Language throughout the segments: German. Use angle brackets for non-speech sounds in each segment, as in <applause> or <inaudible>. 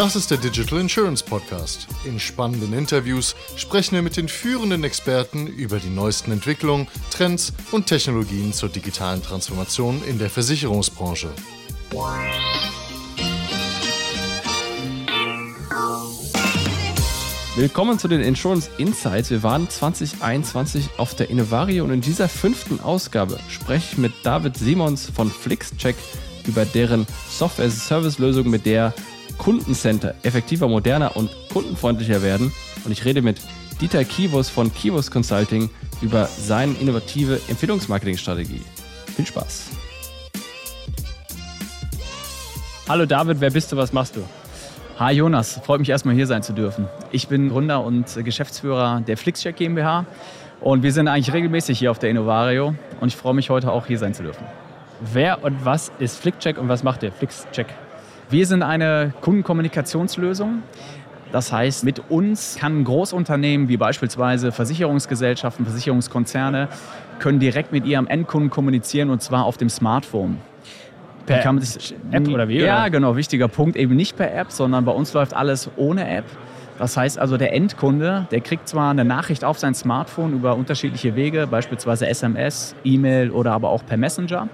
Das ist der Digital Insurance Podcast. In spannenden Interviews sprechen wir mit den führenden Experten über die neuesten Entwicklungen, Trends und Technologien zur digitalen Transformation in der Versicherungsbranche. Willkommen zu den Insurance Insights. Wir waren 2021 auf der Innovario und in dieser fünften Ausgabe spreche ich mit David Simons von FlixCheck über deren Software-Service-Lösung, mit der Kundencenter effektiver, moderner und kundenfreundlicher werden. Und ich rede mit Dieter Kivos von Kivos Consulting über seine innovative Empfehlungsmarketingstrategie. Viel Spaß. Hallo David, wer bist du, was machst du? Hi Jonas, freut mich erstmal hier sein zu dürfen. Ich bin Gründer und Geschäftsführer der Flixcheck GmbH und wir sind eigentlich regelmäßig hier auf der Innovario und ich freue mich heute auch hier sein zu dürfen. Wer und was ist Flickcheck und was macht ihr? Flixcheck? Wir sind eine Kundenkommunikationslösung. Das heißt, mit uns kann Großunternehmen wie beispielsweise Versicherungsgesellschaften, Versicherungskonzerne, können direkt mit ihrem Endkunden kommunizieren und zwar auf dem Smartphone per kann man sich, App oder wie? Ja, oder? genau, wichtiger Punkt. Eben nicht per App, sondern bei uns läuft alles ohne App. Das heißt also, der Endkunde, der kriegt zwar eine Nachricht auf sein Smartphone über unterschiedliche Wege, beispielsweise SMS, E-Mail oder aber auch per Messenger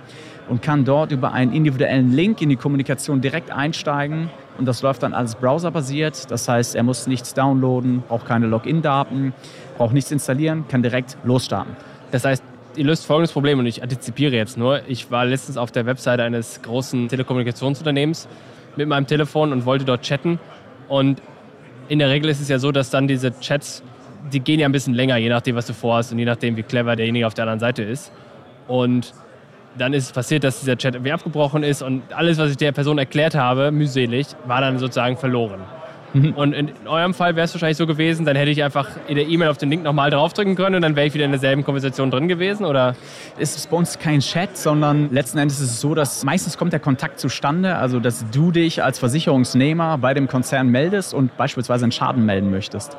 und kann dort über einen individuellen Link in die Kommunikation direkt einsteigen. Und das läuft dann alles browserbasiert. Das heißt, er muss nichts downloaden, braucht keine Login-Daten, braucht nichts installieren, kann direkt losstarten. Das heißt, ihr löst folgendes Problem und ich antizipiere jetzt nur. Ich war letztens auf der Webseite eines großen Telekommunikationsunternehmens mit meinem Telefon und wollte dort chatten. Und in der Regel ist es ja so, dass dann diese Chats, die gehen ja ein bisschen länger, je nachdem, was du vorhast und je nachdem, wie clever derjenige auf der anderen Seite ist. Und dann ist es passiert, dass dieser Chat irgendwie abgebrochen ist und alles, was ich der Person erklärt habe, mühselig, war dann sozusagen verloren. Mhm. Und in eurem Fall wäre es wahrscheinlich so gewesen, dann hätte ich einfach in der E-Mail auf den Link nochmal draufdrücken können und dann wäre ich wieder in derselben Konversation drin gewesen, oder? Es ist bei uns kein Chat, sondern letzten Endes ist es so, dass meistens kommt der Kontakt zustande, also dass du dich als Versicherungsnehmer bei dem Konzern meldest und beispielsweise einen Schaden melden möchtest.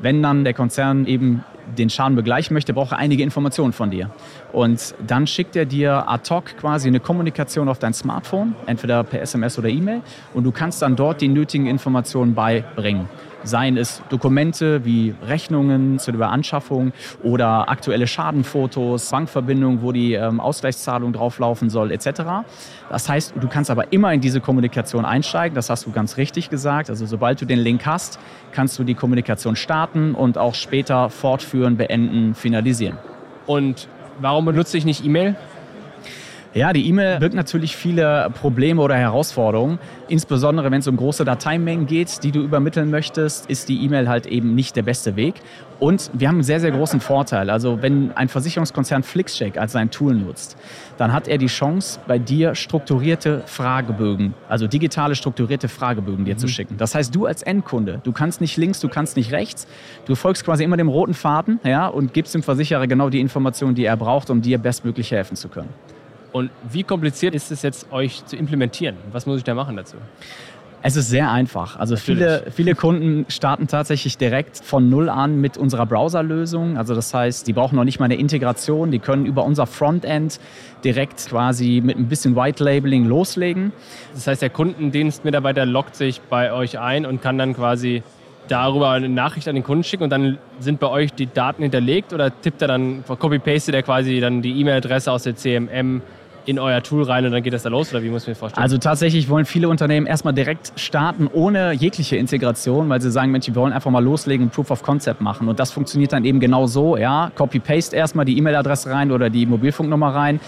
Wenn dann der Konzern eben den Schaden begleichen möchte, braucht er einige Informationen von dir. Und dann schickt er dir ad hoc quasi eine Kommunikation auf dein Smartphone, entweder per SMS oder E-Mail, und du kannst dann dort die nötigen Informationen beibringen. Seien es Dokumente wie Rechnungen zu der Anschaffung oder aktuelle Schadenfotos, Bankverbindungen, wo die ähm, Ausgleichszahlung drauflaufen soll, etc. Das heißt, du kannst aber immer in diese Kommunikation einsteigen, das hast du ganz richtig gesagt. Also sobald du den Link hast, kannst du die Kommunikation starten und auch später fortführen, beenden, finalisieren. Und warum benutze ich nicht E-Mail? Ja, die E-Mail birgt natürlich viele Probleme oder Herausforderungen. Insbesondere wenn es um große Dateimengen geht, die du übermitteln möchtest, ist die E-Mail halt eben nicht der beste Weg. Und wir haben einen sehr, sehr großen Vorteil. Also wenn ein Versicherungskonzern FlixCheck als sein Tool nutzt, dann hat er die Chance, bei dir strukturierte Fragebögen, also digitale strukturierte Fragebögen dir mhm. zu schicken. Das heißt, du als Endkunde, du kannst nicht links, du kannst nicht rechts. Du folgst quasi immer dem roten Faden ja, und gibst dem Versicherer genau die Informationen, die er braucht, um dir bestmöglich helfen zu können. Und wie kompliziert ist es jetzt, euch zu implementieren? Was muss ich da machen dazu? Es ist sehr einfach. Also viele, viele Kunden starten tatsächlich direkt von Null an mit unserer Browserlösung. Also das heißt, die brauchen noch nicht mal eine Integration. Die können über unser Frontend direkt quasi mit ein bisschen White Labeling loslegen. Das heißt, der Kundendienstmitarbeiter loggt sich bei euch ein und kann dann quasi darüber eine Nachricht an den Kunden schicken und dann sind bei euch die Daten hinterlegt oder tippt er dann, copy-paste der quasi dann die E-Mail-Adresse aus der CMM in euer Tool rein und dann geht das da los oder wie muss ich mir vorstellen? Also tatsächlich wollen viele Unternehmen erstmal direkt starten ohne jegliche Integration, weil sie sagen, Mensch, wir wollen einfach mal loslegen und Proof of Concept machen. Und das funktioniert dann eben genau so, ja, Copy-Paste erstmal die E-Mail-Adresse rein oder die Mobilfunknummer rein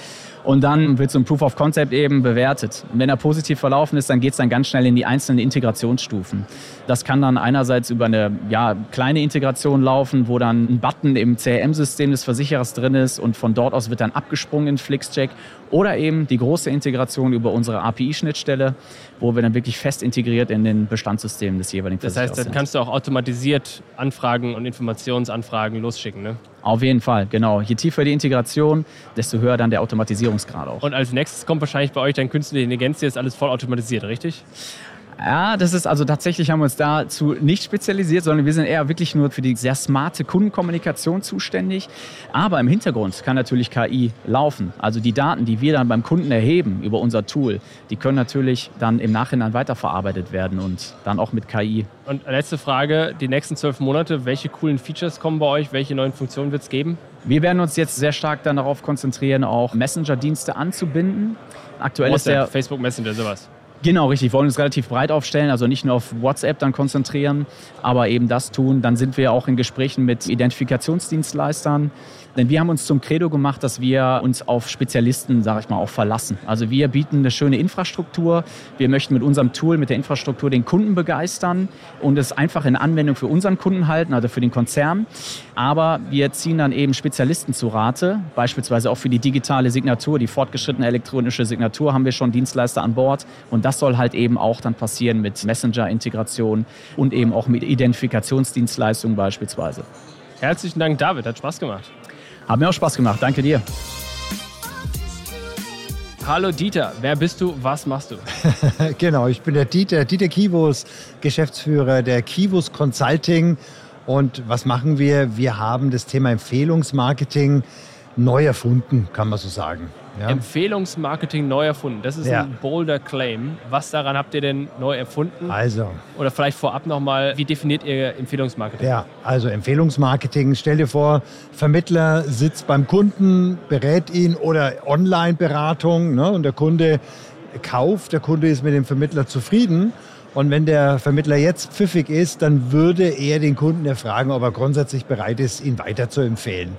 und dann wird so ein Proof of Concept eben bewertet. Und wenn er positiv verlaufen ist, dann geht es dann ganz schnell in die einzelnen Integrationsstufen. Das kann dann einerseits über eine ja, kleine Integration laufen, wo dann ein Button im CRM-System des Versicherers drin ist und von dort aus wird dann abgesprungen in Flixcheck. Oder eben die große Integration über unsere API-Schnittstelle, wo wir dann wirklich fest integriert in den Bestandssystemen des jeweiligen Versicherers sind. Das heißt, dann kannst du auch automatisiert Anfragen und Informationsanfragen losschicken, ne? Auf jeden Fall, genau. Je tiefer die Integration, desto höher dann der Automatisierungsgrad auch. Und als nächstes kommt wahrscheinlich bei euch dann künstliche Intelligenz, die ist alles voll automatisiert, richtig? Ja, das ist also tatsächlich haben wir uns dazu nicht spezialisiert, sondern wir sind eher wirklich nur für die sehr smarte Kundenkommunikation zuständig. Aber im Hintergrund kann natürlich KI laufen. Also die Daten, die wir dann beim Kunden erheben über unser Tool, die können natürlich dann im Nachhinein weiterverarbeitet werden und dann auch mit KI. Und letzte Frage, die nächsten zwölf Monate, welche coolen Features kommen bei euch? Welche neuen Funktionen wird es geben? Wir werden uns jetzt sehr stark dann darauf konzentrieren, auch Messenger-Dienste anzubinden. Aktuell WhatsApp, ist der Facebook Messenger, sowas. Genau, richtig. Wir wollen uns relativ breit aufstellen, also nicht nur auf WhatsApp dann konzentrieren, aber eben das tun. Dann sind wir auch in Gesprächen mit Identifikationsdienstleistern, denn wir haben uns zum Credo gemacht, dass wir uns auf Spezialisten, sage ich mal, auch verlassen. Also wir bieten eine schöne Infrastruktur. Wir möchten mit unserem Tool, mit der Infrastruktur den Kunden begeistern und es einfach in Anwendung für unseren Kunden halten, also für den Konzern. Aber wir ziehen dann eben Spezialisten zu Rate, beispielsweise auch für die digitale Signatur, die fortgeschrittene elektronische Signatur haben wir schon Dienstleister an Bord. Und das soll halt eben auch dann passieren mit Messenger-Integration und eben auch mit Identifikationsdienstleistungen beispielsweise. Herzlichen Dank, David. Hat Spaß gemacht. Hat mir auch Spaß gemacht. Danke dir. Hallo Dieter, wer bist du, was machst du? <laughs> genau, ich bin der Dieter, Dieter Kivos, Geschäftsführer der Kivos Consulting. Und was machen wir? Wir haben das Thema Empfehlungsmarketing neu erfunden, kann man so sagen. Ja. Empfehlungsmarketing neu erfunden. Das ist ja. ein bolder Claim. Was daran habt ihr denn neu erfunden? Also. Oder vielleicht vorab nochmal, wie definiert ihr Empfehlungsmarketing? Ja, also Empfehlungsmarketing. Stell dir vor, Vermittler sitzt beim Kunden, berät ihn oder Online-Beratung ne, und der Kunde kauft, der Kunde ist mit dem Vermittler zufrieden. Und wenn der Vermittler jetzt pfiffig ist, dann würde er den Kunden erfragen, ob er grundsätzlich bereit ist, ihn weiter zu empfehlen.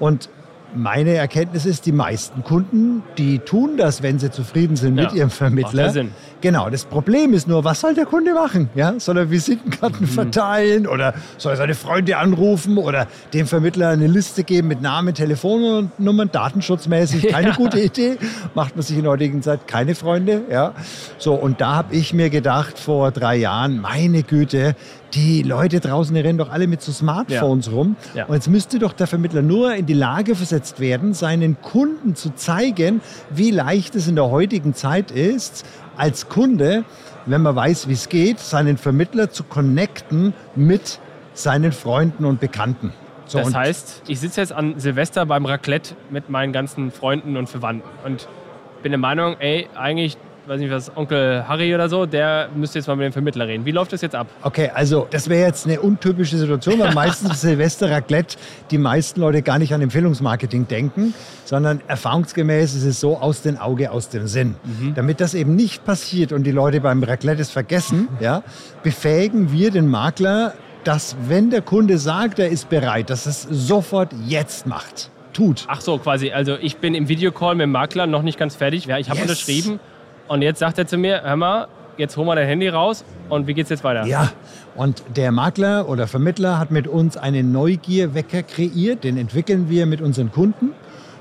Und meine Erkenntnis ist, die meisten Kunden, die tun das, wenn sie zufrieden sind ja, mit ihrem Vermittler. Macht Sinn. Genau, das Problem ist nur, was soll der Kunde machen? Ja? Soll er Visitenkarten mhm. verteilen oder soll er seine Freunde anrufen oder dem Vermittler eine Liste geben mit Namen, Telefonnummern, datenschutzmäßig? Keine <laughs> ja. gute Idee. Macht man sich in der heutigen Zeit keine Freunde. Ja? So, und da habe ich mir gedacht vor drei Jahren, meine Güte, die Leute draußen, die rennen doch alle mit so Smartphones ja. rum. Ja. Und jetzt müsste doch der Vermittler nur in die Lage versetzt werden, seinen Kunden zu zeigen, wie leicht es in der heutigen Zeit ist, als Kunde, wenn man weiß, wie es geht, seinen Vermittler zu connecten mit seinen Freunden und Bekannten. So, das heißt, ich sitze jetzt an Silvester beim Raclette mit meinen ganzen Freunden und Verwandten und bin der Meinung, ey, eigentlich weiß nicht was, Onkel Harry oder so, der müsste jetzt mal mit dem Vermittler reden. Wie läuft das jetzt ab? Okay, also das wäre jetzt eine untypische Situation, weil meistens Silvester Raclette die meisten Leute gar nicht an Empfehlungsmarketing denken, sondern erfahrungsgemäß ist es so aus dem Auge, aus dem Sinn. Mhm. Damit das eben nicht passiert und die Leute beim Raclette es vergessen, <laughs> ja, befähigen wir den Makler, dass wenn der Kunde sagt, er ist bereit, dass es sofort jetzt macht tut. Ach so, quasi. Also ich bin im Videocall mit dem Makler noch nicht ganz fertig. Ja, ich habe yes. unterschrieben und jetzt sagt er zu mir, hör mal, jetzt hol mal dein Handy raus und wie geht's jetzt weiter? Ja, und der Makler oder Vermittler hat mit uns einen Neugierwecker kreiert, den entwickeln wir mit unseren Kunden.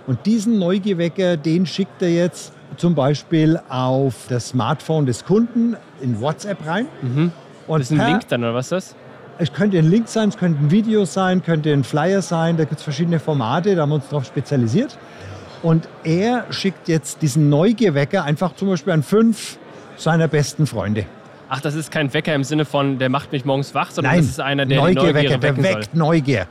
Und diesen Neugierwecker, den schickt er jetzt zum Beispiel auf das Smartphone des Kunden in WhatsApp rein. Mhm. Und das ist ein Link dann, oder was ist das? Es könnte ein Link sein, es könnte ein Video sein, könnte ein Flyer sein, da gibt es verschiedene Formate, da haben wir uns darauf spezialisiert. Und er schickt jetzt diesen Neugierwecker einfach zum Beispiel an fünf seiner besten Freunde. Ach, das ist kein Wecker im Sinne von, der macht mich morgens wach, sondern Nein, das ist einer, der Neugierwecker, der weckt soll. Neugier.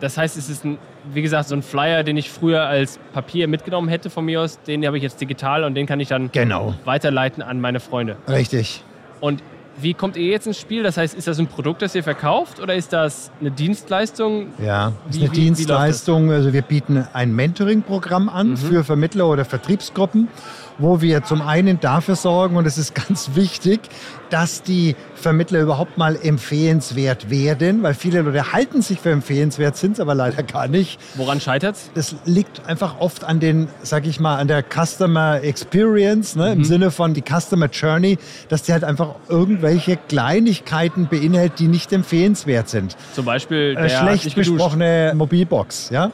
Das heißt, es ist, ein, wie gesagt, so ein Flyer, den ich früher als Papier mitgenommen hätte von mir aus. Den habe ich jetzt digital und den kann ich dann genau. weiterleiten an meine Freunde. Richtig. Und wie kommt ihr jetzt ins Spiel? Das heißt, ist das ein Produkt, das ihr verkauft oder ist das eine Dienstleistung? Ja, das ist eine wie, Dienstleistung. Wie also wir bieten ein Mentoring-Programm an mhm. für Vermittler oder Vertriebsgruppen wo wir zum einen dafür sorgen, und es ist ganz wichtig, dass die Vermittler überhaupt mal empfehlenswert werden, weil viele Leute halten sich für empfehlenswert, sind es aber leider gar nicht. Woran scheitert es? Das liegt einfach oft an den, sag ich mal, an der Customer Experience, ne, mhm. im Sinne von die Customer Journey, dass die halt einfach irgendwelche Kleinigkeiten beinhaltet, die nicht empfehlenswert sind. Zum Beispiel der schlecht besprochene Mobilbox, ja.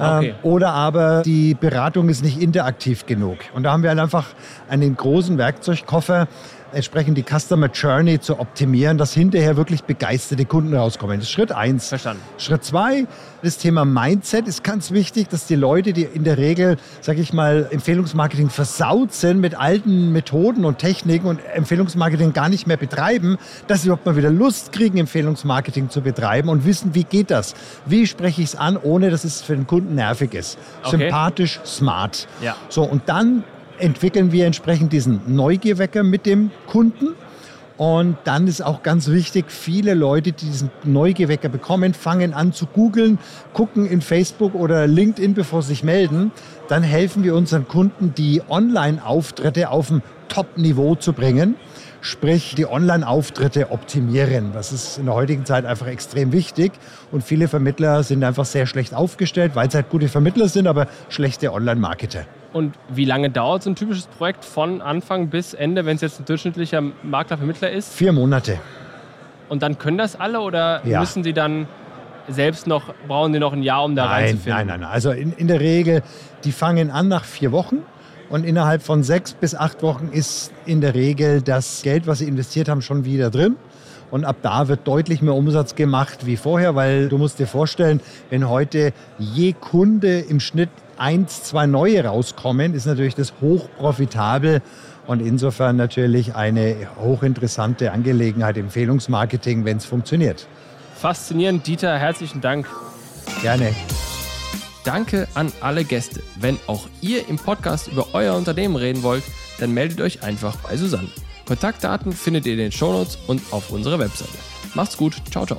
Ah, okay. Ähm, oder aber die Beratung ist nicht interaktiv genug. Und da haben wir einfach einen großen Werkzeugkoffer, entsprechend die Customer Journey zu optimieren, dass hinterher wirklich begeisterte Kunden rauskommen. Das ist Schritt eins. Verstanden. Schritt zwei, das Thema Mindset ist ganz wichtig, dass die Leute, die in der Regel, sage ich mal, Empfehlungsmarketing versaut sind mit alten Methoden und Techniken und Empfehlungsmarketing gar nicht mehr betreiben, dass sie überhaupt mal wieder Lust kriegen, Empfehlungsmarketing zu betreiben und wissen, wie geht das? Wie spreche ich es an, ohne dass es für den Kunden nervig ist? Okay. Sympathisch, smart. Ja. So, und dann entwickeln wir entsprechend diesen Neugierwecker mit dem Kunden. Und dann ist auch ganz wichtig, viele Leute, die diesen Neugierwecker bekommen, fangen an zu googeln, gucken in Facebook oder LinkedIn, bevor sie sich melden. Dann helfen wir unseren Kunden, die Online-Auftritte auf ein Top-Niveau zu bringen. Sprich, die Online-Auftritte optimieren. Das ist in der heutigen Zeit einfach extrem wichtig. Und viele Vermittler sind einfach sehr schlecht aufgestellt, weil sie halt gute Vermittler sind, aber schlechte Online-Marketer. Und wie lange dauert so ein typisches Projekt von Anfang bis Ende, wenn es jetzt ein durchschnittlicher Maklervermittler ist? Vier Monate. Und dann können das alle oder Ja. müssen sie dann selbst noch, brauchen sie noch ein Jahr, um da Nein, reinzufinden? nein, nein, nein. Also in, in der Regel, die fangen an nach vier Wochen und innerhalb von sechs bis acht Wochen ist in der Regel das Geld, was sie investiert haben, schon wieder drin. Und ab da wird deutlich mehr Umsatz gemacht wie vorher, weil du musst dir vorstellen, wenn heute je Kunde im Schnitt eins, zwei neue rauskommen, ist natürlich das hochprofitabel und insofern natürlich eine hochinteressante Angelegenheit, Empfehlungsmarketing, wenn es funktioniert. Faszinierend, Dieter, herzlichen Dank. Gerne. Danke an alle Gäste. Wenn auch ihr im Podcast über euer Unternehmen reden wollt, dann meldet euch einfach bei Susanne. Kontaktdaten findet ihr in den Shownotes und auf unserer Webseite. Macht's gut. Ciao, ciao.